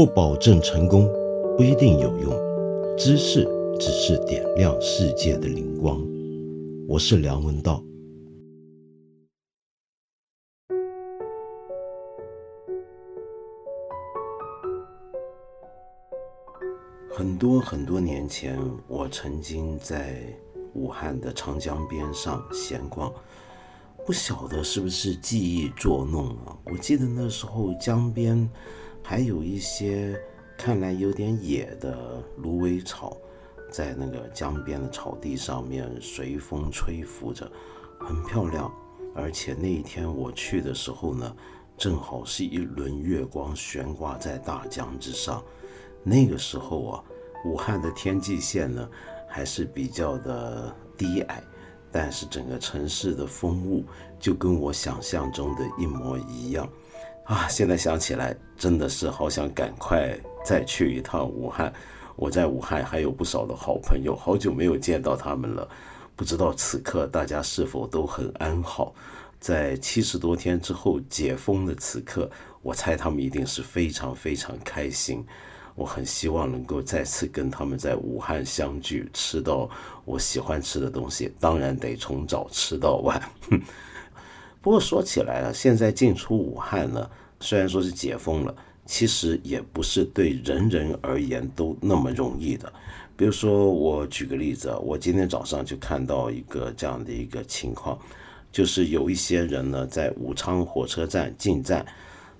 不保证成功，不一定有用。知识只是点亮世界的灵光。我是梁文道。很多很多年前，我曾经在武汉的长江边上闲逛。不晓得是不是记忆作弄啊？我记得那时候江边还有一些看来有点野的芦苇草，在那个江边的草地上面随风吹拂着，很漂亮。而且那一天我去的时候呢，正好是一轮月光悬挂在大江之上。那个时候啊，武汉的天际线呢还是比较的低矮。但是整个城市的风物就跟我想象中的一模一样，啊！现在想起来真的是好想赶快再去一趟武汉。我在武汉还有不少的好朋友，好久没有见到他们了。不知道此刻大家是否都很安好？在七十多天之后解封的此刻，我猜他们一定是非常非常开心。我很希望能够再次跟他们在武汉相聚，吃到我喜欢吃的东西，当然得从早吃到晚。不过说起来啊，现在进出武汉呢，虽然说是解封了，其实也不是对人人而言都那么容易的。比如说，我举个例子，我今天早上就看到一个这样的一个情况，就是有一些人呢在武昌火车站进站，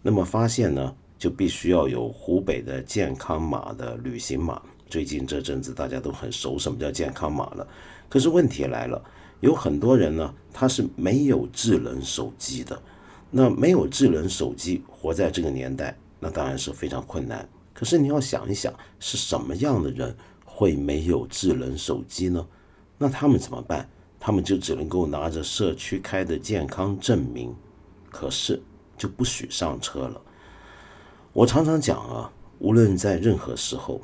那么发现呢。就必须要有湖北的健康码的旅行码。最近这阵子大家都很熟什么叫健康码了。可是问题来了，有很多人呢，他是没有智能手机的。那没有智能手机，活在这个年代，那当然是非常困难。可是你要想一想，是什么样的人会没有智能手机呢？那他们怎么办？他们就只能够拿着社区开的健康证明，可是就不许上车了。我常常讲啊，无论在任何时候，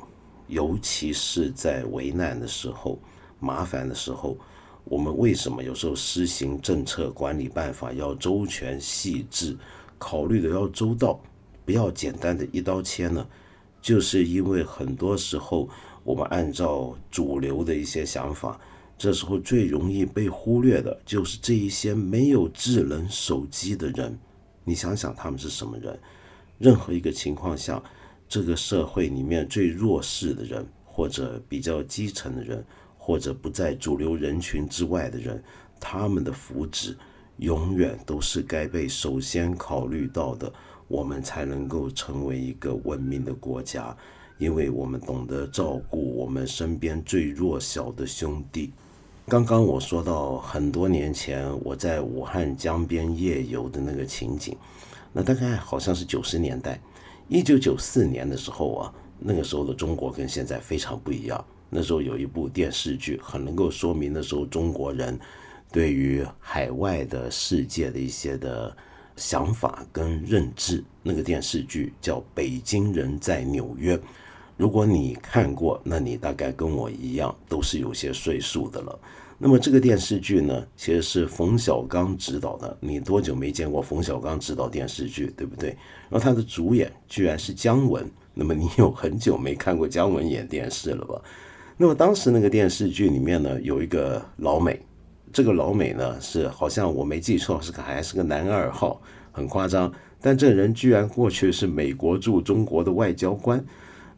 尤其是在危难的时候、麻烦的时候，我们为什么有时候施行政策管理办法要周全细致，考虑的要周到，不要简单的一刀切呢？就是因为很多时候我们按照主流的一些想法，这时候最容易被忽略的就是这一些没有智能手机的人。你想想，他们是什么人？任何一个情况下，这个社会里面最弱势的人，或者比较基层的人，或者不在主流人群之外的人，他们的福祉永远都是该被首先考虑到的，我们才能够成为一个文明的国家，因为我们懂得照顾我们身边最弱小的兄弟。刚刚我说到很多年前我在武汉江边夜游的那个情景。那大概好像是九十年代，一九九四年的时候啊，那个时候的中国跟现在非常不一样。那时候有一部电视剧，很能够说明那时候中国人对于海外的世界的一些的想法跟认知。那个电视剧叫《北京人在纽约》，如果你看过，那你大概跟我一样，都是有些岁数的了。那么这个电视剧呢，其实是冯小刚执导的。你多久没见过冯小刚执导电视剧，对不对？然后他的主演居然是姜文。那么你有很久没看过姜文演电视了吧？那么当时那个电视剧里面呢，有一个老美，这个老美呢是好像我没记错，是个还是个男二号，很夸张。但这人居然过去是美国驻中国的外交官，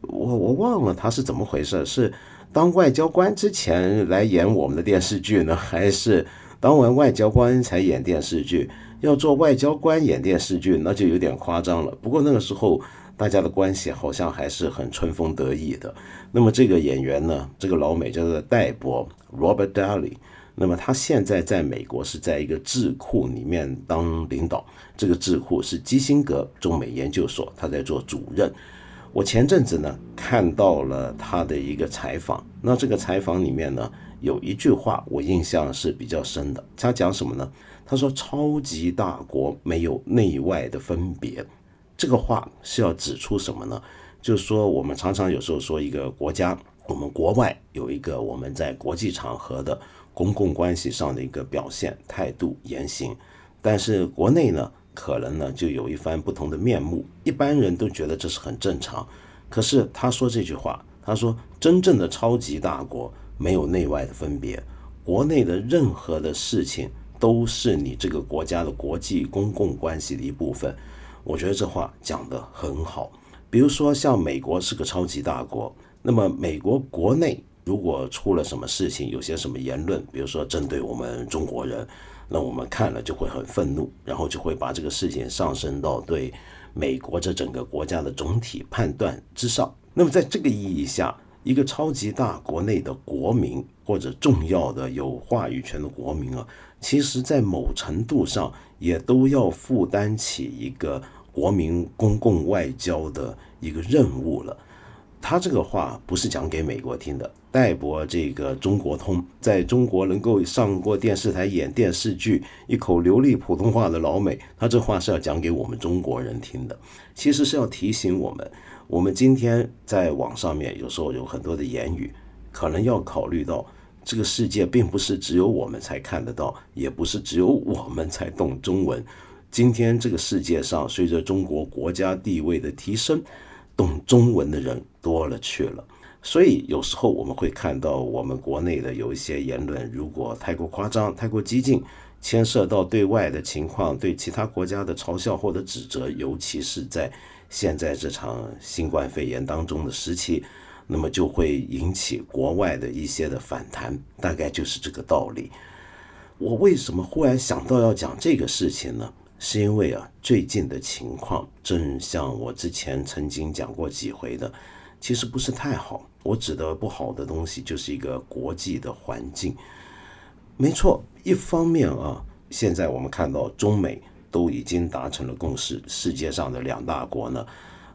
我我忘了他是怎么回事，是。当外交官之前来演我们的电视剧呢，还是当完外交官才演电视剧？要做外交官演电视剧，那就有点夸张了。不过那个时候大家的关系好像还是很春风得意的。那么这个演员呢，这个老美叫做戴博 （Robert Daly）。那么他现在在美国是在一个智库里面当领导，这个智库是基辛格中美研究所，他在做主任。我前阵子呢看到了他的一个采访，那这个采访里面呢有一句话我印象是比较深的。他讲什么呢？他说：“超级大国没有内外的分别。”这个话是要指出什么呢？就是说我们常常有时候说一个国家，我们国外有一个我们在国际场合的公共关系上的一个表现态度言行，但是国内呢？可能呢，就有一番不同的面目。一般人都觉得这是很正常，可是他说这句话，他说真正的超级大国没有内外的分别，国内的任何的事情都是你这个国家的国际公共关系的一部分。我觉得这话讲得很好。比如说，像美国是个超级大国，那么美国国内如果出了什么事情，有些什么言论，比如说针对我们中国人，那我们看了就会很愤怒，然后就会把这个事情上升到对美国这整个国家的总体判断之上。那么在这个意义下，一个超级大国内的国民或者重要的有话语权的国民啊，其实在某程度上也都要负担起一个。国民公共外交的一个任务了。他这个话不是讲给美国听的。戴博这个中国通，在中国能够上过电视台演电视剧，一口流利普通话的老美，他这话是要讲给我们中国人听的。其实是要提醒我们，我们今天在网上面有时候有很多的言语，可能要考虑到这个世界并不是只有我们才看得到，也不是只有我们才懂中文。今天这个世界上，随着中国国家地位的提升，懂中文的人多了去了。所以有时候我们会看到，我们国内的有一些言论，如果太过夸张、太过激进，牵涉到对外的情况、对其他国家的嘲笑或者指责，尤其是在现在这场新冠肺炎当中的时期，那么就会引起国外的一些的反弹。大概就是这个道理。我为什么忽然想到要讲这个事情呢？是因为啊，最近的情况正像我之前曾经讲过几回的，其实不是太好。我指的不好的东西，就是一个国际的环境。没错，一方面啊，现在我们看到中美都已经达成了共识，世界上的两大国呢，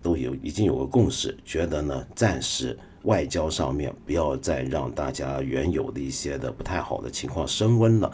都有已经有个共识，觉得呢，暂时外交上面不要再让大家原有的一些的不太好的情况升温了，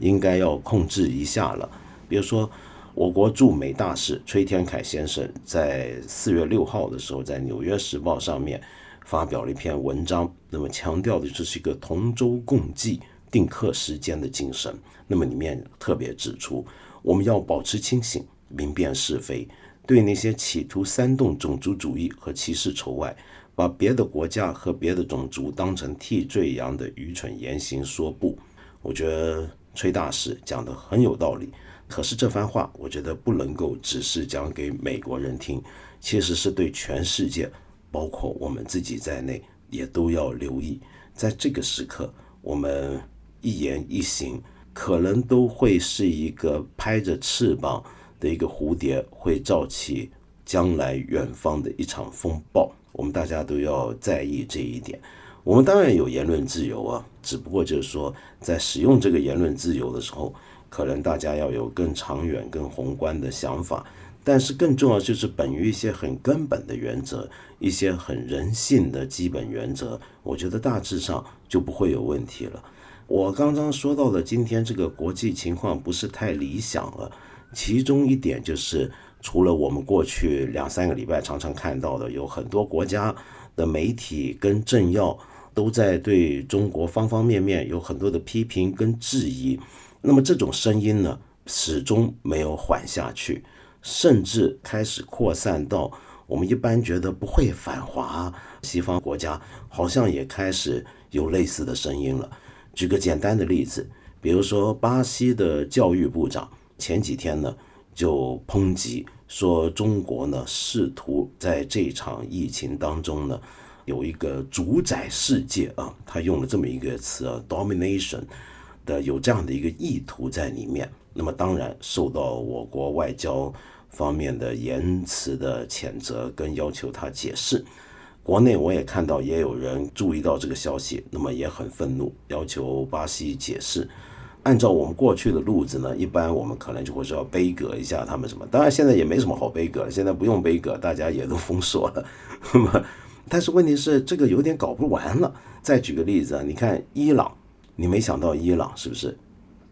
应该要控制一下了。比如说。我国驻美大使崔天凯先生在四月六号的时候，在《纽约时报》上面发表了一篇文章，那么强调的就是一个同舟共济、定克时间的精神。那么里面特别指出，我们要保持清醒，明辨是非，对那些企图煽动种族主义和歧视仇外，把别的国家和别的种族当成替罪羊的愚蠢言行说不。我觉得崔大使讲的很有道理。可是这番话，我觉得不能够只是讲给美国人听，其实是对全世界，包括我们自己在内，也都要留意。在这个时刻，我们一言一行，可能都会是一个拍着翅膀的一个蝴蝶，会造起将来远方的一场风暴。我们大家都要在意这一点。我们当然有言论自由啊，只不过就是说，在使用这个言论自由的时候。可能大家要有更长远、更宏观的想法，但是更重要就是本于一些很根本的原则，一些很人性的基本原则，我觉得大致上就不会有问题了。我刚刚说到的今天这个国际情况不是太理想了，其中一点就是除了我们过去两三个礼拜常常看到的，有很多国家的媒体跟政要都在对中国方方面面有很多的批评跟质疑。那么这种声音呢，始终没有缓下去，甚至开始扩散到我们一般觉得不会反华西方国家，好像也开始有类似的声音了。举个简单的例子，比如说巴西的教育部长前几天呢就抨击说，中国呢试图在这场疫情当中呢有一个主宰世界啊，他用了这么一个词啊，domination。的有这样的一个意图在里面，那么当然受到我国外交方面的言辞的谴责跟要求他解释。国内我也看到也有人注意到这个消息，那么也很愤怒，要求巴西解释。按照我们过去的路子呢，一般我们可能就会说要杯葛一下他们什么。当然现在也没什么好杯葛，现在不用杯葛，大家也都封锁了。那么，但是问题是这个有点搞不完了。再举个例子啊，你看伊朗。你没想到伊朗是不是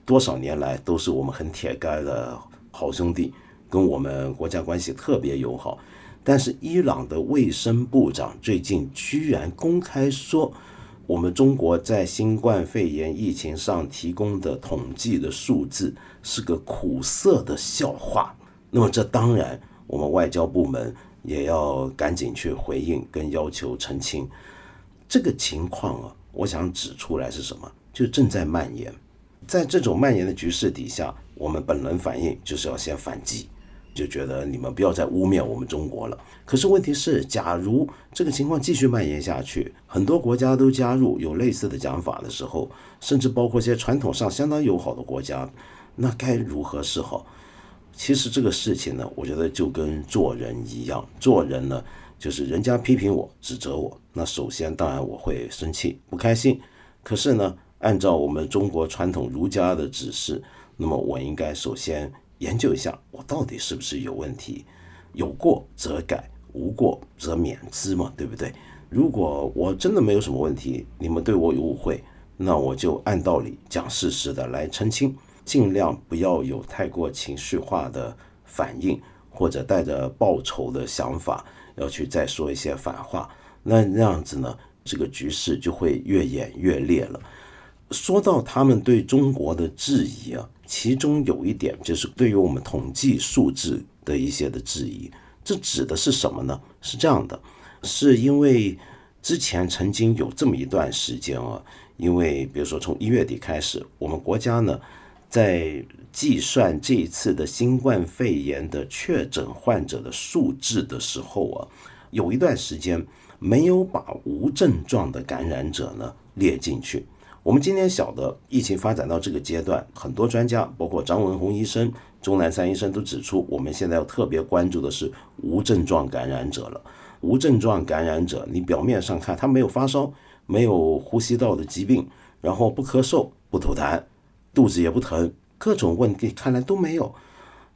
多少年来都是我们很铁杆的好兄弟，跟我们国家关系特别友好。但是伊朗的卫生部长最近居然公开说，我们中国在新冠肺炎疫情上提供的统计的数字是个苦涩的笑话。那么这当然，我们外交部门也要赶紧去回应跟要求澄清。这个情况啊，我想指出来是什么？就正在蔓延。在这种蔓延的局势底下，我们本能反应就是要先反击。就觉得你们不要再污蔑我们中国了。可是问题是，假如这个情况继续蔓延下去，很多国家都加入有类似的讲法的时候，甚至包括一些传统上相当友好的国家，那该如何是好？其实这个事情呢，我觉得就跟做人一样，做人呢，就是人家批评我、指责我，那首先当然我会生气、不开心。可是呢，按照我们中国传统儒家的指示，那么我应该首先。研究一下，我到底是不是有问题？有过则改，无过则免之嘛，对不对？如果我真的没有什么问题，你们对我有误会，那我就按道理讲事实的来澄清，尽量不要有太过情绪化的反应，或者带着报仇的想法要去再说一些反话。那那样子呢，这个局势就会越演越烈了。说到他们对中国的质疑啊。其中有一点就是对于我们统计数字的一些的质疑，这指的是什么呢？是这样的，是因为之前曾经有这么一段时间啊，因为比如说从一月底开始，我们国家呢在计算这一次的新冠肺炎的确诊患者的数字的时候啊，有一段时间没有把无症状的感染者呢列进去。我们今天晓得，疫情发展到这个阶段，很多专家，包括张文宏医生、钟南山医生都指出，我们现在要特别关注的是无症状感染者了。无症状感染者，你表面上看他没有发烧，没有呼吸道的疾病，然后不咳嗽、不吐痰，肚子也不疼，各种问题看来都没有，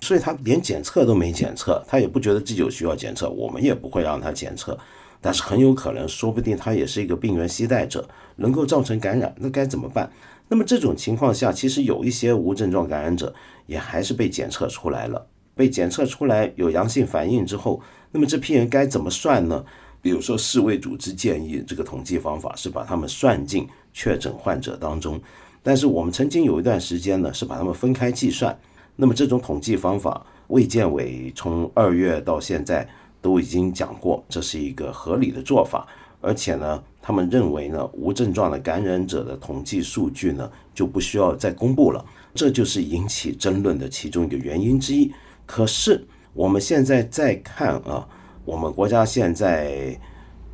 所以他连检测都没检测，他也不觉得自己有需要检测，我们也不会让他检测。但是很有可能，说不定他也是一个病原携带者，能够造成感染，那该怎么办？那么这种情况下，其实有一些无症状感染者也还是被检测出来了，被检测出来有阳性反应之后，那么这批人该怎么算呢？比如说世卫组织建议这个统计方法是把他们算进确诊患者当中，但是我们曾经有一段时间呢是把他们分开计算，那么这种统计方法，卫健委从二月到现在。都已经讲过，这是一个合理的做法，而且呢，他们认为呢，无症状的感染者的统计数据呢就不需要再公布了，这就是引起争论的其中一个原因之一。可是我们现在再看啊，我们国家现在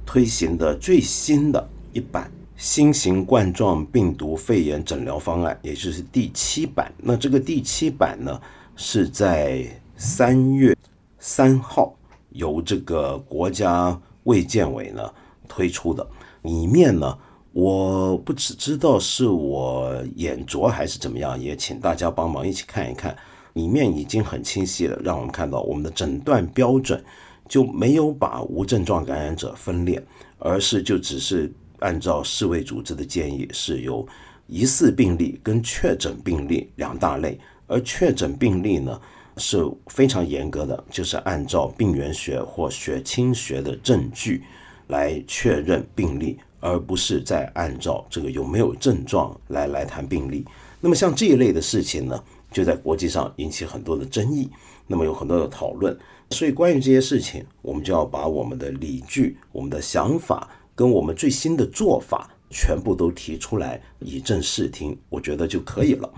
推行的最新的一版新型冠状病毒肺炎诊疗方案，也就是第七版。那这个第七版呢，是在三月三号。由这个国家卫健委呢推出的，里面呢，我不只知道是我眼拙还是怎么样，也请大家帮忙一起看一看，里面已经很清晰了，让我们看到我们的诊断标准就没有把无症状感染者分裂，而是就只是按照世卫组织的建议，是由疑似病例跟确诊病例两大类，而确诊病例呢。是非常严格的，就是按照病原学或血清学的证据来确认病例，而不是在按照这个有没有症状来来谈病例。那么像这一类的事情呢，就在国际上引起很多的争议，那么有很多的讨论。所以关于这些事情，我们就要把我们的理据、我们的想法跟我们最新的做法全部都提出来，以正视听，我觉得就可以了。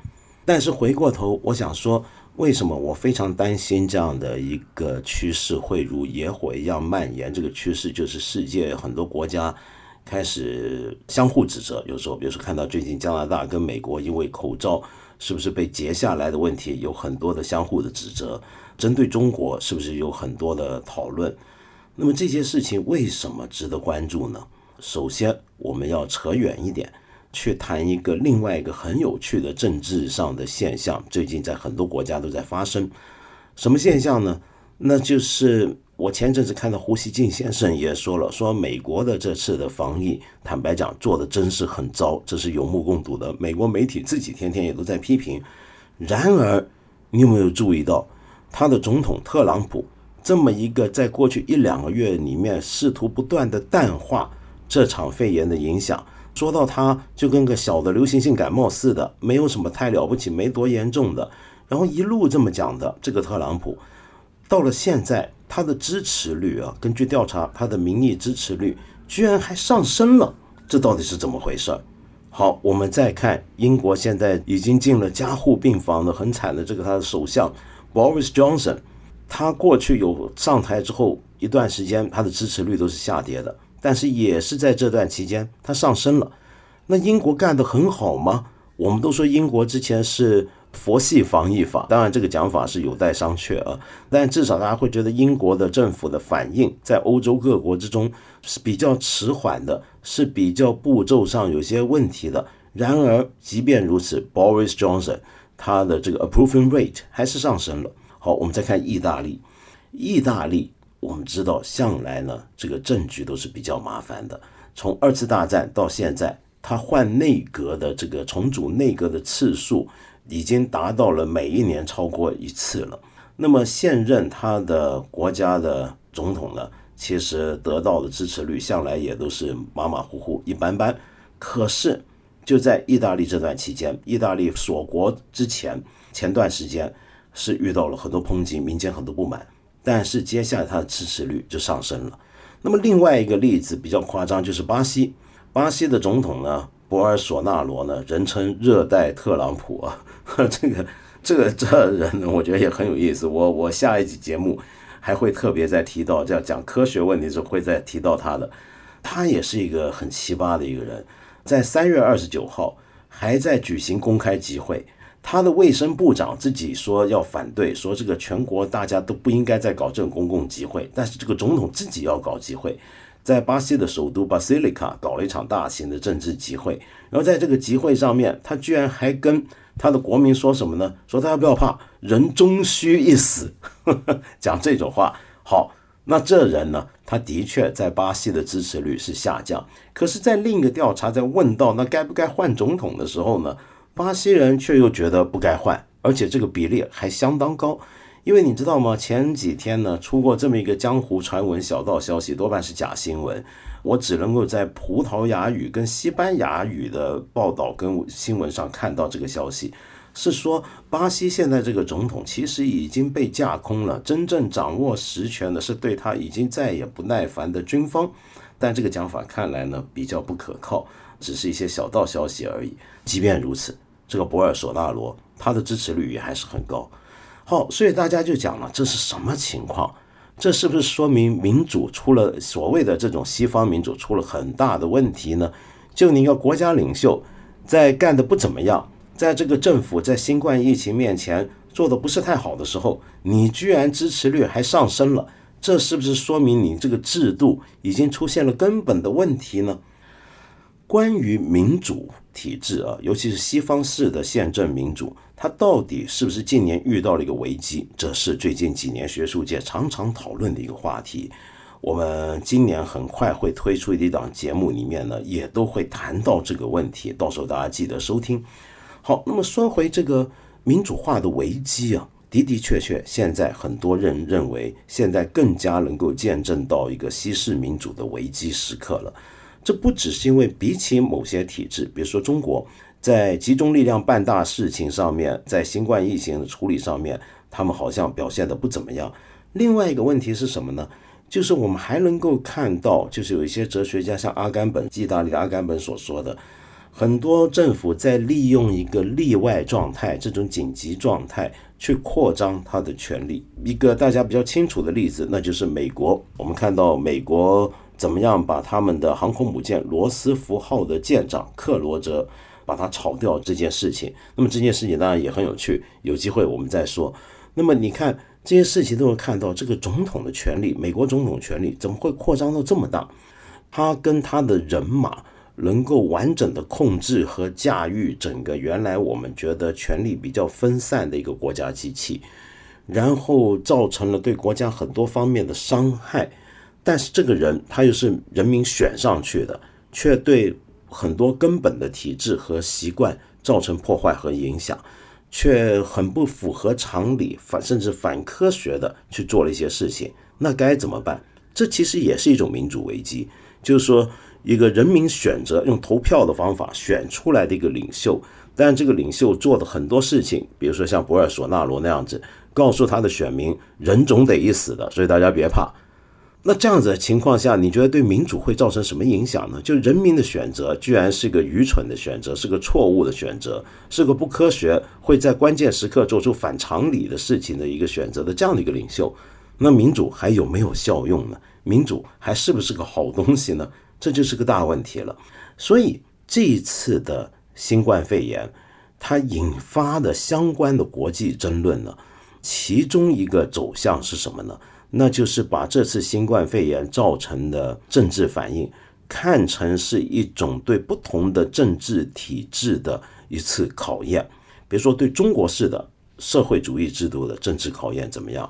但是回过头，我想说。为什么我非常担心这样的一个趋势会如野火一样蔓延？这个趋势就是世界很多国家开始相互指责。有时候，比如说看到最近加拿大跟美国因为口罩是不是被截下来的问题，有很多的相互的指责。针对中国，是不是有很多的讨论？那么这些事情为什么值得关注呢？首先，我们要扯远一点。去谈一个另外一个很有趣的政治上的现象，最近在很多国家都在发生。什么现象呢？那就是我前阵子看到胡锡进先生也说了，说美国的这次的防疫，坦白讲做的真是很糟，这是有目共睹的。美国媒体自己天天也都在批评。然而，你有没有注意到他的总统特朗普这么一个在过去一两个月里面试图不断的淡化这场肺炎的影响？说到他就跟个小的流行性感冒似的，没有什么太了不起，没多严重的。然后一路这么讲的，这个特朗普到了现在，他的支持率啊，根据调查，他的民意支持率居然还上升了，这到底是怎么回事？好，我们再看英国现在已经进了加护病房的很惨的这个他的首相 Boris Johnson，他过去有上台之后一段时间，他的支持率都是下跌的，但是也是在这段期间它上升了。那英国干得很好吗？我们都说英国之前是。佛系防疫法，当然这个讲法是有待商榷啊。但至少大家会觉得英国的政府的反应在欧洲各国之中是比较迟缓的，是比较步骤上有些问题的。然而，即便如此，Boris Johnson 他的这个 approving rate 还是上升了。好，我们再看意大利。意大利我们知道向来呢这个政局都是比较麻烦的，从二次大战到现在，他换内阁的这个重组内阁的次数。已经达到了每一年超过一次了。那么现任他的国家的总统呢，其实得到的支持率向来也都是马马虎虎、一般般。可是就在意大利这段期间，意大利锁国之前前段时间是遇到了很多抨击，民间很多不满。但是接下来他的支持率就上升了。那么另外一个例子比较夸张，就是巴西，巴西的总统呢，博尔索纳罗呢，人称热带特朗普啊。这个这个这人呢，我觉得也很有意思。我我下一集节目还会特别再提到，样讲科学问题时候会再提到他的。他也是一个很奇葩的一个人，在三月二十九号还在举行公开集会，他的卫生部长自己说要反对，说这个全国大家都不应该再搞这种公共集会，但是这个总统自己要搞集会，在巴西的首都巴西利卡搞了一场大型的政治集会，然后在这个集会上面，他居然还跟。他的国民说什么呢？说大家不要怕，人终须一死，讲这种话。好，那这人呢？他的确在巴西的支持率是下降。可是，在另一个调查在问到那该不该换总统的时候呢，巴西人却又觉得不该换，而且这个比例还相当高。因为你知道吗？前几天呢，出过这么一个江湖传闻、小道消息，多半是假新闻。我只能够在葡萄牙语跟西班牙语的报道跟新闻上看到这个消息，是说巴西现在这个总统其实已经被架空了，真正掌握实权的是对他已经再也不耐烦的军方。但这个讲法看来呢比较不可靠，只是一些小道消息而已。即便如此，这个博尔索纳罗他的支持率也还是很高。好，所以大家就讲了，这是什么情况？这是不是说明民主出了所谓的这种西方民主出了很大的问题呢？就你一个国家领袖在干的不怎么样，在这个政府在新冠疫情面前做的不是太好的时候，你居然支持率还上升了，这是不是说明你这个制度已经出现了根本的问题呢？关于民主体制啊，尤其是西方式的宪政民主，它到底是不是近年遇到了一个危机？这是最近几年学术界常常讨论的一个话题。我们今年很快会推出一档节目，里面呢也都会谈到这个问题，到时候大家记得收听。好，那么说回这个民主化的危机啊，的的确确，现在很多人认为，现在更加能够见证到一个西式民主的危机时刻了。这不只是因为比起某些体制，比如说中国在集中力量办大事情上面，在新冠疫情的处理上面，他们好像表现的不怎么样。另外一个问题是什么呢？就是我们还能够看到，就是有一些哲学家，像阿甘本，意大利的阿甘本所说的，很多政府在利用一个例外状态，这种紧急状态去扩张他的权利。一个大家比较清楚的例子，那就是美国。我们看到美国。怎么样把他们的航空母舰罗斯福号的舰长克罗泽 把他炒掉这件事情？那么这件事情当然也很有趣，有机会我们再说。那么你看这些事情都会看到，这个总统的权力，美国总统权力怎么会扩张到这么大？他跟他的人马能够完整的控制和驾驭整个原来我们觉得权力比较分散的一个国家机器，然后造成了对国家很多方面的伤害。但是这个人他又是人民选上去的，却对很多根本的体制和习惯造成破坏和影响，却很不符合常理，反甚至反科学的去做了一些事情，那该怎么办？这其实也是一种民主危机，就是说一个人民选择用投票的方法选出来的一个领袖，但这个领袖做的很多事情，比如说像博尔索纳罗那样子，告诉他的选民，人总得一死的，所以大家别怕。那这样子的情况下，你觉得对民主会造成什么影响呢？就人民的选择居然是个愚蠢的选择，是个错误的选择，是个不科学，会在关键时刻做出反常理的事情的一个选择的这样的一个领袖，那民主还有没有效用呢？民主还是不是个好东西呢？这就是个大问题了。所以这一次的新冠肺炎，它引发的相关的国际争论呢，其中一个走向是什么呢？那就是把这次新冠肺炎造成的政治反应看成是一种对不同的政治体制的一次考验，比如说对中国式的社会主义制度的政治考验怎么样？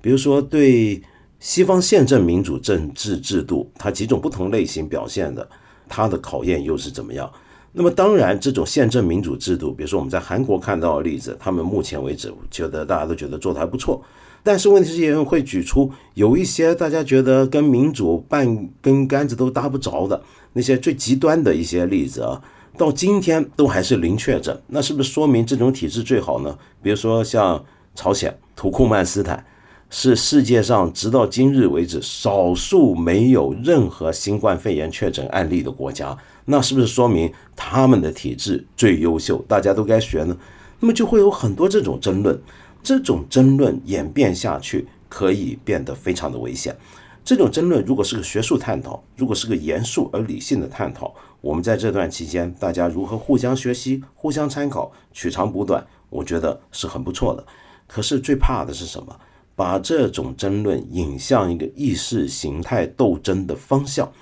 比如说对西方宪政民主政治制度，它几种不同类型表现的，它的考验又是怎么样？那么当然，这种宪政民主制度，比如说我们在韩国看到的例子，他们目前为止觉得大家都觉得做的还不错。但是问题是，也人会举出有一些大家觉得跟民主半根杆子都搭不着的那些最极端的一些例子啊，到今天都还是零确诊，那是不是说明这种体制最好呢？比如说像朝鲜土库曼斯坦，是世界上直到今日为止少数没有任何新冠肺炎确诊案例的国家，那是不是说明他们的体制最优秀，大家都该学呢？那么就会有很多这种争论。这种争论演变下去，可以变得非常的危险。这种争论如果是个学术探讨，如果是个严肃而理性的探讨，我们在这段期间大家如何互相学习、互相参考、取长补短，我觉得是很不错的。可是最怕的是什么？把这种争论引向一个意识形态斗争的方向，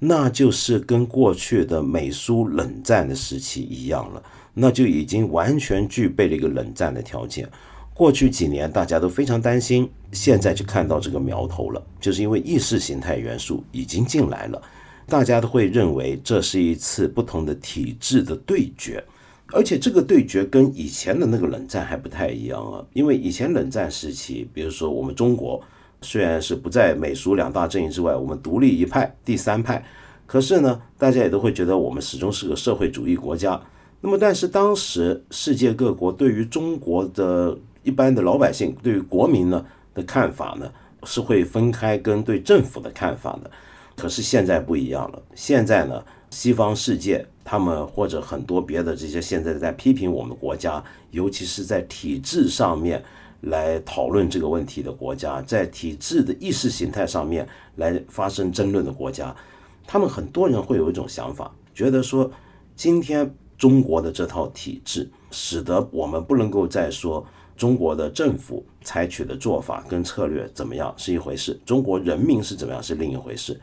那就是跟过去的美苏冷战的时期一样了，那就已经完全具备了一个冷战的条件。过去几年大家都非常担心，现在就看到这个苗头了，就是因为意识形态元素已经进来了，大家都会认为这是一次不同的体制的对决，而且这个对决跟以前的那个冷战还不太一样啊，因为以前冷战时期，比如说我们中国虽然是不在美苏两大阵营之外，我们独立一派、第三派，可是呢，大家也都会觉得我们始终是个社会主义国家。那么，但是当时世界各国对于中国的一般的老百姓对于国民呢的看法呢，是会分开跟对政府的看法的。可是现在不一样了，现在呢，西方世界他们或者很多别的这些现在在批评我们国家，尤其是在体制上面来讨论这个问题的国家，在体制的意识形态上面来发生争论的国家，他们很多人会有一种想法，觉得说今天中国的这套体制，使得我们不能够再说。中国的政府采取的做法跟策略怎么样是一回事，中国人民是怎么样是另一回事，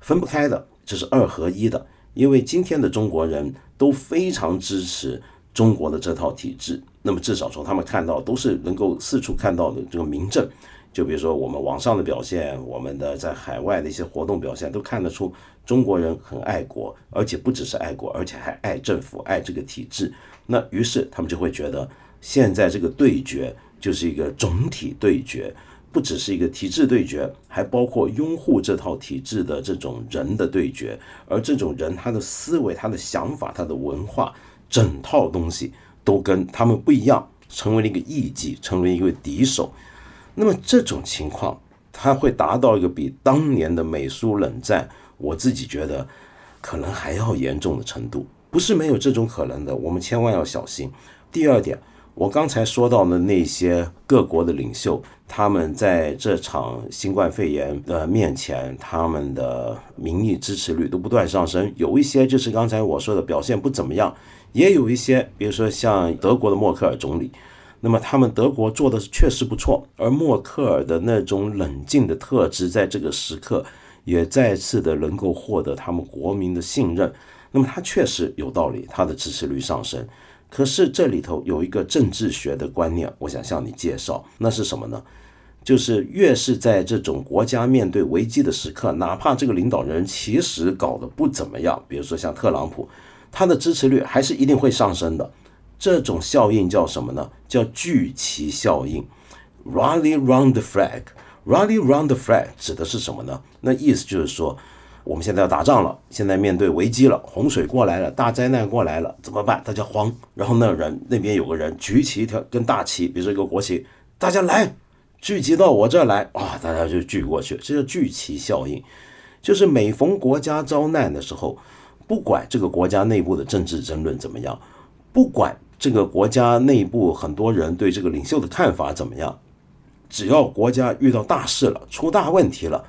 分不开的，这是二合一的。因为今天的中国人都非常支持中国的这套体制，那么至少从他们看到都是能够四处看到的这个民政，就比如说我们网上的表现，我们的在海外的一些活动表现，都看得出中国人很爱国，而且不只是爱国，而且还爱政府，爱这个体制。那于是他们就会觉得。现在这个对决就是一个总体对决，不只是一个体制对决，还包括拥护这套体制的这种人的对决。而这种人，他的思维、他的想法、他的文化，整套东西都跟他们不一样，成为了一个异己，成为一个敌手。那么这种情况，他会达到一个比当年的美苏冷战，我自己觉得可能还要严重的程度。不是没有这种可能的，我们千万要小心。第二点。我刚才说到的那些各国的领袖，他们在这场新冠肺炎的面前，他们的民意支持率都不断上升。有一些就是刚才我说的表现不怎么样，也有一些，比如说像德国的默克尔总理，那么他们德国做的确实不错。而默克尔的那种冷静的特质，在这个时刻也再次的能够获得他们国民的信任。那么他确实有道理，他的支持率上升。可是这里头有一个政治学的观念，我想向你介绍，那是什么呢？就是越是在这种国家面对危机的时刻，哪怕这个领导人其实搞得不怎么样，比如说像特朗普，他的支持率还是一定会上升的。这种效应叫什么呢？叫聚齐效应，rally round the flag，rally round the flag 指的是什么呢？那意思就是说。我们现在要打仗了，现在面对危机了，洪水过来了，大灾难过来了，怎么办？大家慌。然后那人那边有个人举起一条跟大旗，比如说一个国旗，大家来聚集到我这儿来啊，大家就聚过去，这叫聚齐效应。就是每逢国家遭难的时候，不管这个国家内部的政治争论怎么样，不管这个国家内部很多人对这个领袖的看法怎么样，只要国家遇到大事了、出大问题了，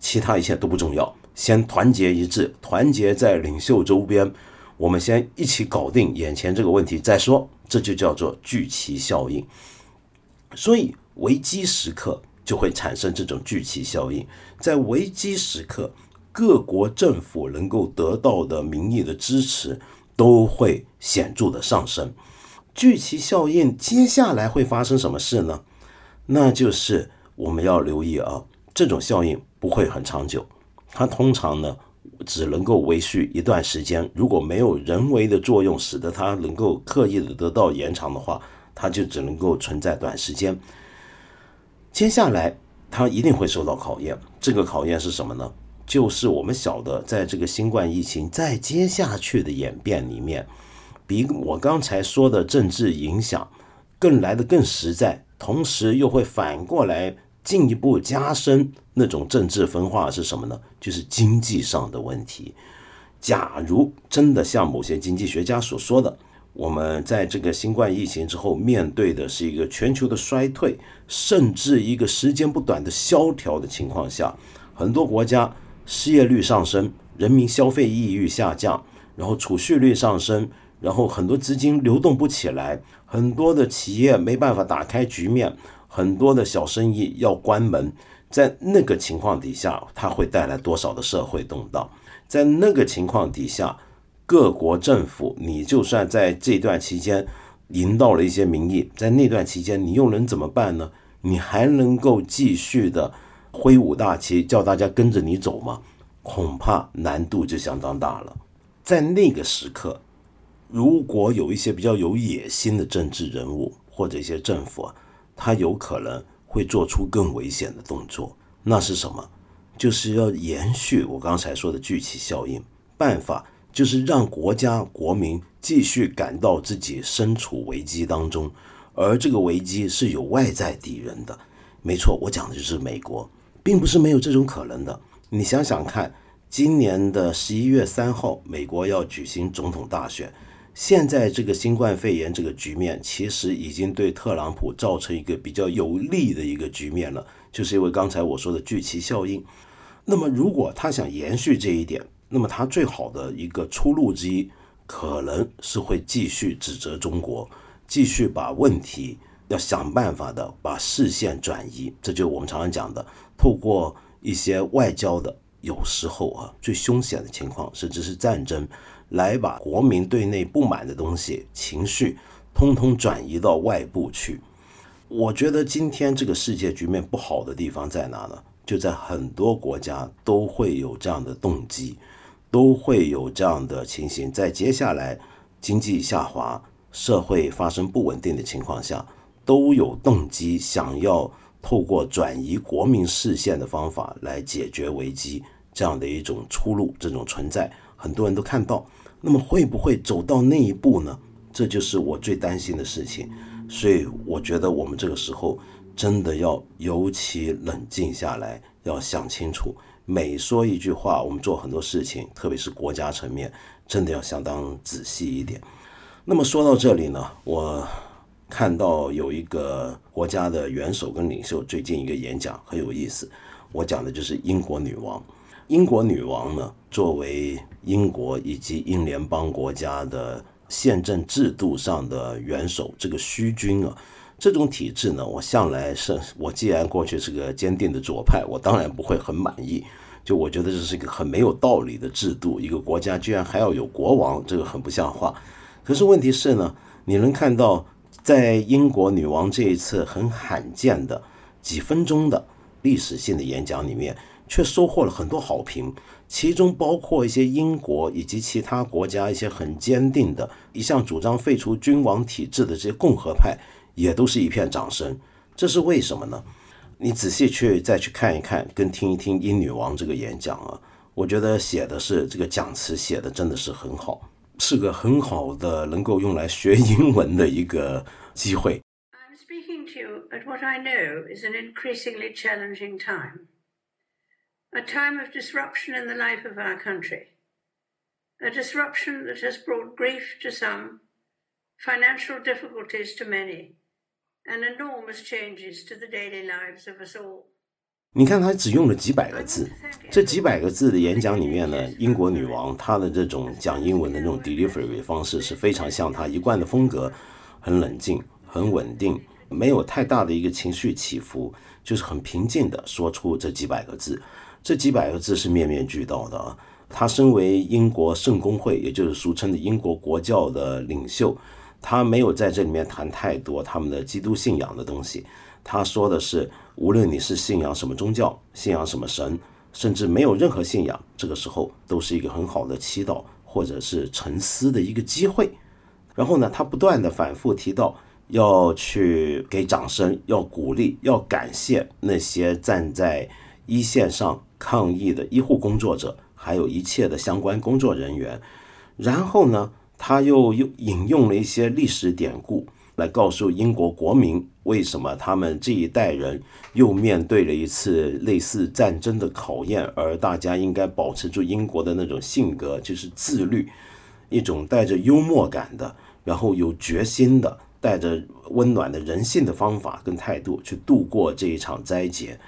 其他一切都不重要，先团结一致，团结在领袖周边，我们先一起搞定眼前这个问题再说，这就叫做聚齐效应。所以危机时刻。就会产生这种聚集效应，在危机时刻，各国政府能够得到的民意的支持都会显著的上升。聚集效应接下来会发生什么事呢？那就是我们要留意啊，这种效应不会很长久，它通常呢只能够维续一段时间。如果没有人为的作用使得它能够刻意的得到延长的话，它就只能够存在短时间。接下来，它一定会受到考验。这个考验是什么呢？就是我们晓得，在这个新冠疫情再接下去的演变里面，比我刚才说的政治影响更来的更实在，同时又会反过来进一步加深那种政治分化是什么呢？就是经济上的问题。假如真的像某些经济学家所说的，我们在这个新冠疫情之后，面对的是一个全球的衰退，甚至一个时间不短的萧条的情况下，很多国家失业率上升，人民消费意欲下降，然后储蓄率上升，然后很多资金流动不起来，很多的企业没办法打开局面，很多的小生意要关门，在那个情况底下，它会带来多少的社会动荡？在那个情况底下。各国政府，你就算在这段期间赢到了一些民意，在那段期间，你又能怎么办呢？你还能够继续的挥舞大旗，叫大家跟着你走吗？恐怕难度就相当大了。在那个时刻，如果有一些比较有野心的政治人物或者一些政府啊，他有可能会做出更危险的动作。那是什么？就是要延续我刚才说的聚气效应办法。就是让国家国民继续感到自己身处危机当中，而这个危机是有外在敌人的。没错，我讲的就是美国，并不是没有这种可能的。你想想看，今年的十一月三号，美国要举行总统大选，现在这个新冠肺炎这个局面，其实已经对特朗普造成一个比较有利的一个局面了，就是因为刚才我说的聚集效应。那么，如果他想延续这一点，那么他最好的一个出路之一，可能是会继续指责中国，继续把问题要想办法的把视线转移。这就是我们常常讲的，透过一些外交的，有时候啊最凶险的情况，甚至是战争，来把国民对内不满的东西情绪，通通转移到外部去。我觉得今天这个世界局面不好的地方在哪呢？就在很多国家都会有这样的动机。都会有这样的情形，在接下来经济下滑、社会发生不稳定的情况下，都有动机想要透过转移国民视线的方法来解决危机，这样的一种出路，这种存在，很多人都看到。那么会不会走到那一步呢？这就是我最担心的事情。所以我觉得我们这个时候真的要尤其冷静下来，要想清楚。每说一句话，我们做很多事情，特别是国家层面，真的要相当仔细一点。那么说到这里呢，我看到有一个国家的元首跟领袖最近一个演讲很有意思。我讲的就是英国女王。英国女王呢，作为英国以及英联邦国家的宪政制度上的元首，这个虚君啊。这种体制呢，我向来是我既然过去是个坚定的左派，我当然不会很满意。就我觉得这是一个很没有道理的制度，一个国家居然还要有国王，这个很不像话。可是问题是呢，你能看到在英国女王这一次很罕见的几分钟的历史性的演讲里面，却收获了很多好评，其中包括一些英国以及其他国家一些很坚定的一向主张废除君王体制的这些共和派。也都是一片掌声，这是为什么呢？你仔细去再去看一看，跟听一听英女王这个演讲啊，我觉得写的是这个讲词写的真的是很好，是个很好的能够用来学英文的一个机会。I'm speaking to at what I know is an increasingly challenging time. A time of disruption in the life of our country. A disruption that has brought grief to some, financial difficulties to many, and enormous changes to the daily lives of us all. 你看，他只用了几百个字，这几百个字的演讲里面呢，英国女王她的这种讲英文的那种 delivery 方式是非常像她一贯的风格，很冷静、很稳定，没有太大的一个情绪起伏，就是很平静的说出这几百个字。这几百个字是面面俱到的啊。她身为英国圣公会，也就是俗称的英国国教的领袖，她没有在这里面谈太多他们的基督信仰的东西。他说的是，无论你是信仰什么宗教，信仰什么神，甚至没有任何信仰，这个时候都是一个很好的祈祷或者是沉思的一个机会。然后呢，他不断的反复提到要去给掌声，要鼓励，要感谢那些站在一线上抗疫的医护工作者，还有一切的相关工作人员。然后呢，他又又引用了一些历史典故。来告诉英国国民，为什么他们这一代人又面对了一次类似战争的考验，而大家应该保持住英国的那种性格，就是自律，一种带着幽默感的，然后有决心的，带着温暖的人性的方法跟态度去度过这一场灾劫。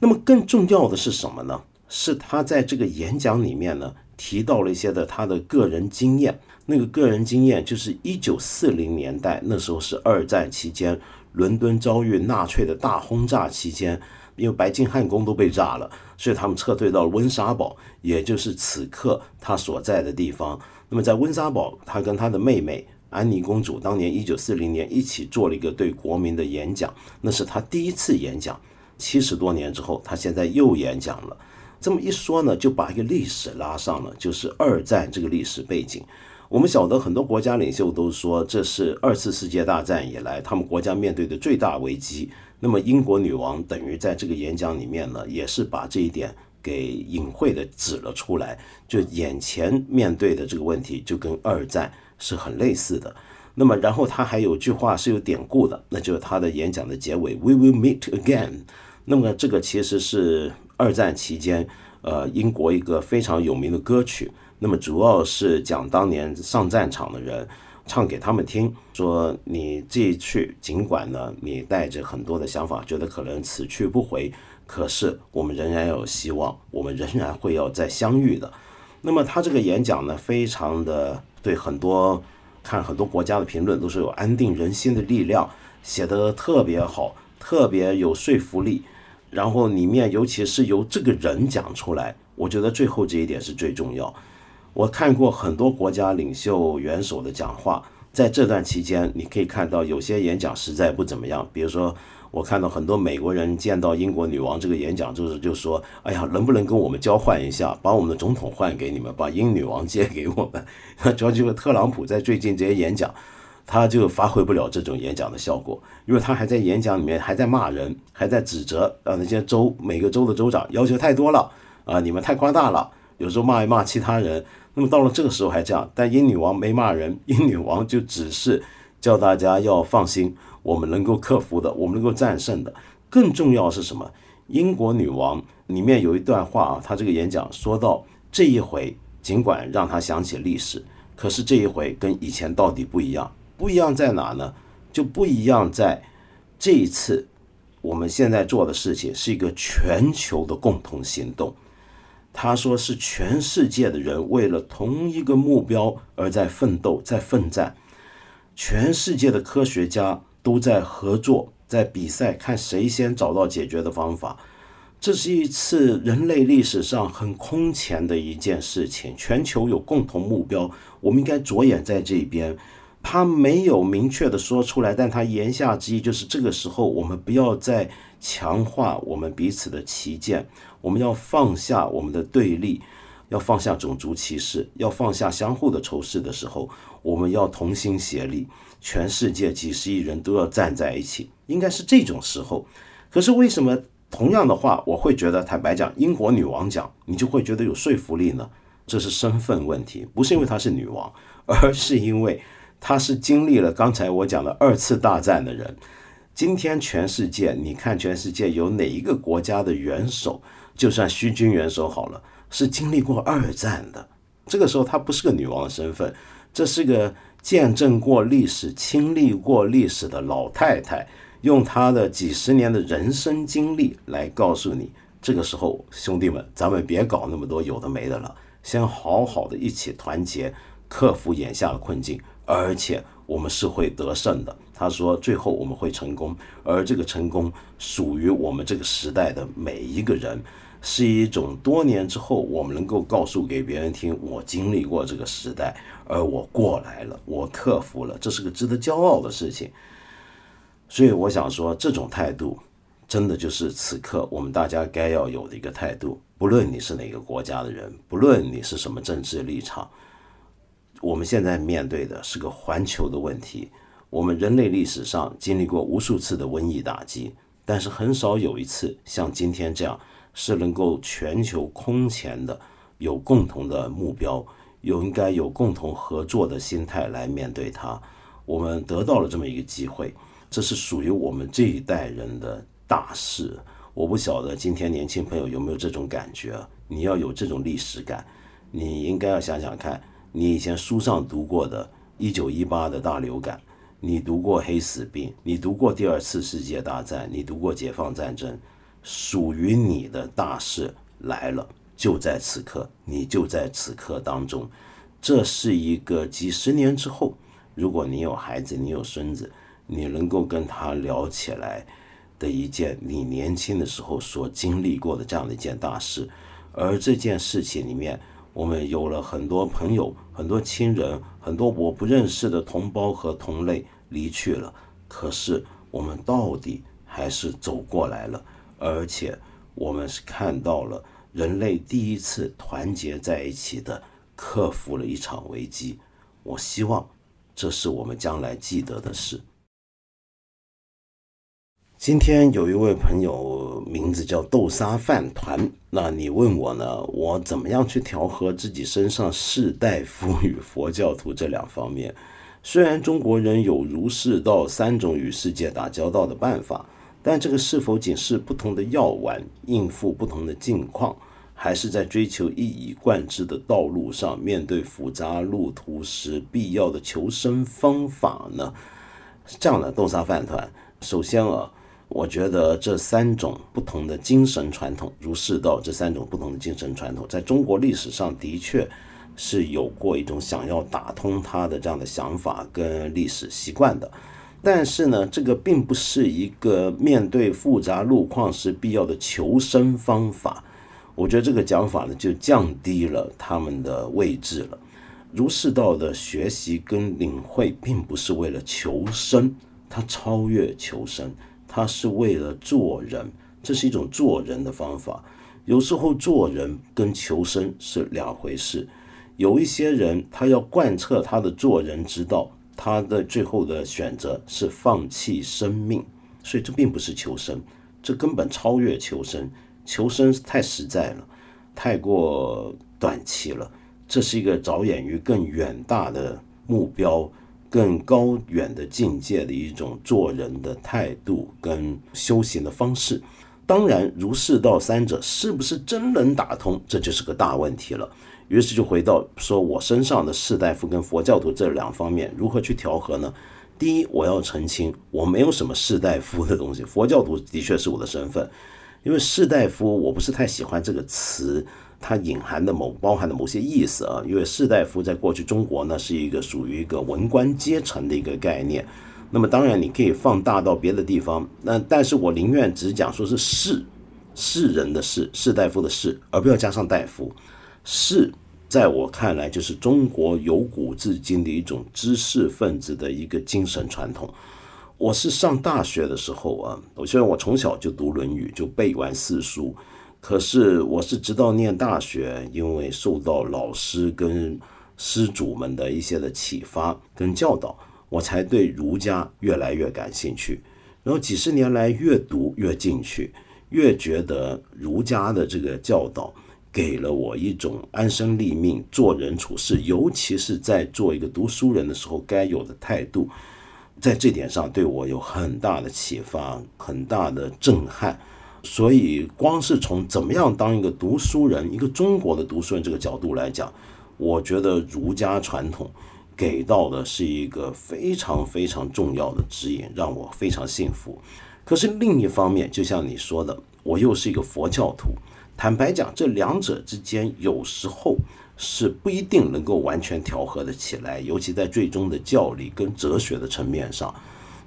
那么更重要的是什么呢？是他在这个演讲里面呢，提到了一些的他的个人经验。那个个人经验就是一九四零年代，那时候是二战期间，伦敦遭遇纳粹的大轰炸期间，因为白金汉宫都被炸了，所以他们撤退到温莎堡，也就是此刻他所在的地方。那么在温莎堡，他跟他的妹妹安妮公主当年一九四零年一起做了一个对国民的演讲，那是他第一次演讲。七十多年之后，他现在又演讲了。这么一说呢，就把一个历史拉上了，就是二战这个历史背景。我们晓得很多国家领袖都说这是二次世界大战以来他们国家面对的最大危机。那么英国女王等于在这个演讲里面呢，也是把这一点给隐晦的指了出来，就眼前面对的这个问题就跟二战是很类似的。那么然后他还有句话是有典故的，那就是他的演讲的结尾：“We will meet again。”那么这个其实是二战期间呃英国一个非常有名的歌曲。那么主要是讲当年上战场的人唱给他们听，说你这一去，尽管呢你带着很多的想法，觉得可能此去不回，可是我们仍然有希望，我们仍然会要再相遇的。那么他这个演讲呢，非常的对很多看很多国家的评论都是有安定人心的力量，写得特别好，特别有说服力。然后里面尤其是由这个人讲出来，我觉得最后这一点是最重要。我看过很多国家领袖元首的讲话，在这段期间，你可以看到有些演讲实在不怎么样。比如说，我看到很多美国人见到英国女王这个演讲，就是就说：“哎呀，能不能跟我们交换一下，把我们的总统换给你们，把英女王借给我们？”主要就是特朗普在最近这些演讲，他就发挥不了这种演讲的效果，因为他还在演讲里面还在骂人，还在指责啊那些州每个州的州长要求太多了啊，你们太夸大了，有时候骂一骂其他人。那么到了这个时候还这样，但英女王没骂人，英女王就只是叫大家要放心，我们能够克服的，我们能够战胜的。更重要是什么？英国女王里面有一段话啊，她这个演讲说到这一回，尽管让她想起历史，可是这一回跟以前到底不一样，不一样在哪呢？就不一样在这一次我们现在做的事情是一个全球的共同行动。他说：“是全世界的人为了同一个目标而在奋斗，在奋战。全世界的科学家都在合作，在比赛，看谁先找到解决的方法。这是一次人类历史上很空前的一件事情。全球有共同目标，我们应该着眼在这边。他没有明确的说出来，但他言下之意就是：这个时候，我们不要再强化我们彼此的旗舰。”我们要放下我们的对立，要放下种族歧视，要放下相互的仇视的时候，我们要同心协力，全世界几十亿人都要站在一起，应该是这种时候。可是为什么同样的话，我会觉得坦白讲，英国女王讲，你就会觉得有说服力呢？这是身份问题，不是因为她是女王，而是因为她是经历了刚才我讲的二次大战的人。今天全世界，你看全世界有哪一个国家的元首，就算虚君元首好了，是经历过二战的？这个时候他不是个女王的身份，这是个见证过历史、亲历过历史的老太太，用她的几十年的人生经历来告诉你：这个时候，兄弟们，咱们别搞那么多有的没的了，先好好的一起团结，克服眼下的困境，而且我们是会得胜的。他说：“最后我们会成功，而这个成功属于我们这个时代的每一个人，是一种多年之后我们能够告诉给别人听：我经历过这个时代，而我过来了，我克服了，这是个值得骄傲的事情。所以我想说，这种态度真的就是此刻我们大家该要有的一个态度。不论你是哪个国家的人，不论你是什么政治立场，我们现在面对的是个环球的问题。”我们人类历史上经历过无数次的瘟疫打击，但是很少有一次像今天这样是能够全球空前的，有共同的目标，有应该有共同合作的心态来面对它。我们得到了这么一个机会，这是属于我们这一代人的大事。我不晓得今天年轻朋友有没有这种感觉？你要有这种历史感，你应该要想想看，你以前书上读过的1918的大流感。你读过黑死病，你读过第二次世界大战，你读过解放战争，属于你的大事来了，就在此刻，你就在此刻当中。这是一个几十年之后，如果你有孩子，你有孙子，你能够跟他聊起来的一件你年轻的时候所经历过的这样的一件大事。而这件事情里面，我们有了很多朋友、很多亲人、很多我不认识的同胞和同类。离去了，可是我们到底还是走过来了，而且我们是看到了人类第一次团结在一起的，克服了一场危机。我希望这是我们将来记得的事。今天有一位朋友名字叫豆沙饭团，那你问我呢？我怎么样去调和自己身上士大夫与佛教徒这两方面？虽然中国人有儒释道三种与世界打交道的办法，但这个是否仅是不同的药丸应付不同的境况，还是在追求一以贯之的道路上面对复杂路途时必要的求生方法呢？这样的豆沙饭团，首先啊，我觉得这三种不同的精神传统，儒释道这三种不同的精神传统，在中国历史上的确。是有过一种想要打通它的这样的想法跟历史习惯的，但是呢，这个并不是一个面对复杂路况时必要的求生方法。我觉得这个讲法呢，就降低了他们的位置了。儒释道的学习跟领会，并不是为了求生，它超越求生，它是为了做人，这是一种做人的方法。有时候做人跟求生是两回事。有一些人，他要贯彻他的做人之道，他的最后的选择是放弃生命，所以这并不是求生，这根本超越求生。求生太实在了，太过短期了。这是一个着眼于更远大的目标、更高远的境界的一种做人的态度跟修行的方式。当然，儒释道三者是不是真能打通，这就是个大问题了。于是就回到说，我身上的士大夫跟佛教徒这两方面如何去调和呢？第一，我要澄清，我没有什么士大夫的东西，佛教徒的确是我的身份。因为士大夫，我不是太喜欢这个词，它隐含的某包含的某些意思啊。因为士大夫在过去中国呢，是一个属于一个文官阶层的一个概念。那么当然你可以放大到别的地方，那但是我宁愿只讲说是士，士人的士，士大夫的士，而不要加上大夫。士，在我看来，就是中国由古至今的一种知识分子的一个精神传统。我是上大学的时候啊，我虽然我从小就读《论语》，就背完四书，可是我是直到念大学，因为受到老师跟师祖们的一些的启发跟教导，我才对儒家越来越感兴趣。然后几十年来，越读越进去，越觉得儒家的这个教导。给了我一种安身立命、做人处事，尤其是在做一个读书人的时候该有的态度。在这点上对我有很大的启发，很大的震撼。所以，光是从怎么样当一个读书人，一个中国的读书人这个角度来讲，我觉得儒家传统给到的是一个非常非常重要的指引，让我非常幸福。可是另一方面，就像你说的，我又是一个佛教徒。坦白讲，这两者之间有时候是不一定能够完全调和的起来，尤其在最终的教理跟哲学的层面上。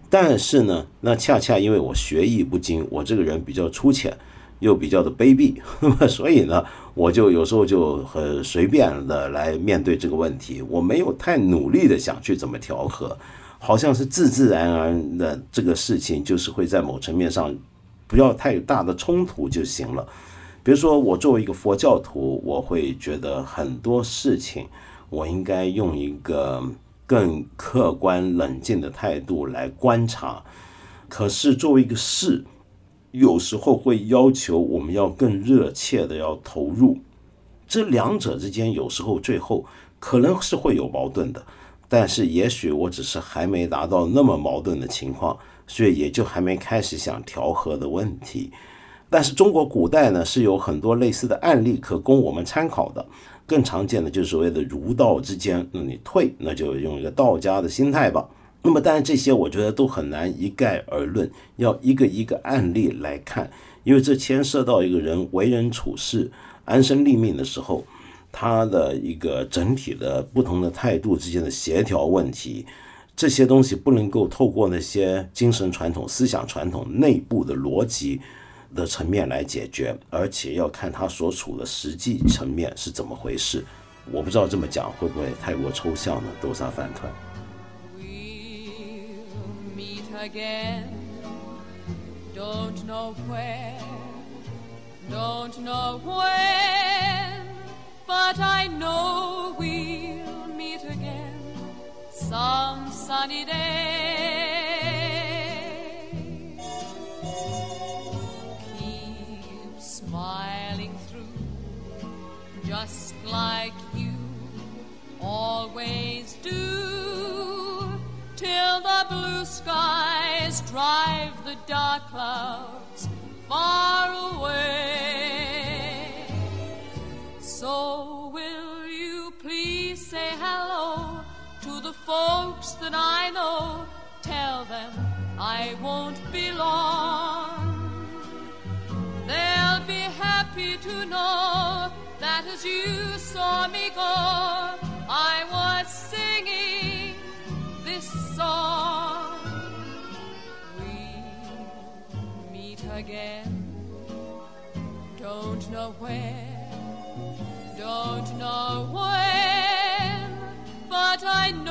但是呢，那恰恰因为我学艺不精，我这个人比较粗浅，又比较的卑鄙，所以呢，我就有时候就很随便的来面对这个问题，我没有太努力的想去怎么调和，好像是自自然而的这个事情，就是会在某层面上不要太大的冲突就行了。比如说，我作为一个佛教徒，我会觉得很多事情，我应该用一个。更客观冷静的态度来观察，可是作为一个事，有时候会要求我们要更热切的要投入，这两者之间有时候最后可能是会有矛盾的，但是也许我只是还没达到那么矛盾的情况，所以也就还没开始想调和的问题。但是中国古代呢是有很多类似的案例可供我们参考的。更常见的就是所谓的儒道之间，那你退，那就用一个道家的心态吧。那么，当然这些我觉得都很难一概而论，要一个一个案例来看，因为这牵涉到一个人为人处事、安身立命的时候，他的一个整体的不同的态度之间的协调问题，这些东西不能够透过那些精神传统、思想传统内部的逻辑。的层面来解决，而且要看他所处的实际层面是怎么回事。我不知道这么讲会不会太过抽象呢？豆沙饭团。just always do, till the blue skies drive the dark clouds far away. So, will you please say hello to the folks that I know? Tell them I won't be long. They'll be happy to know that as you saw me go, know where, don't know when, but I know.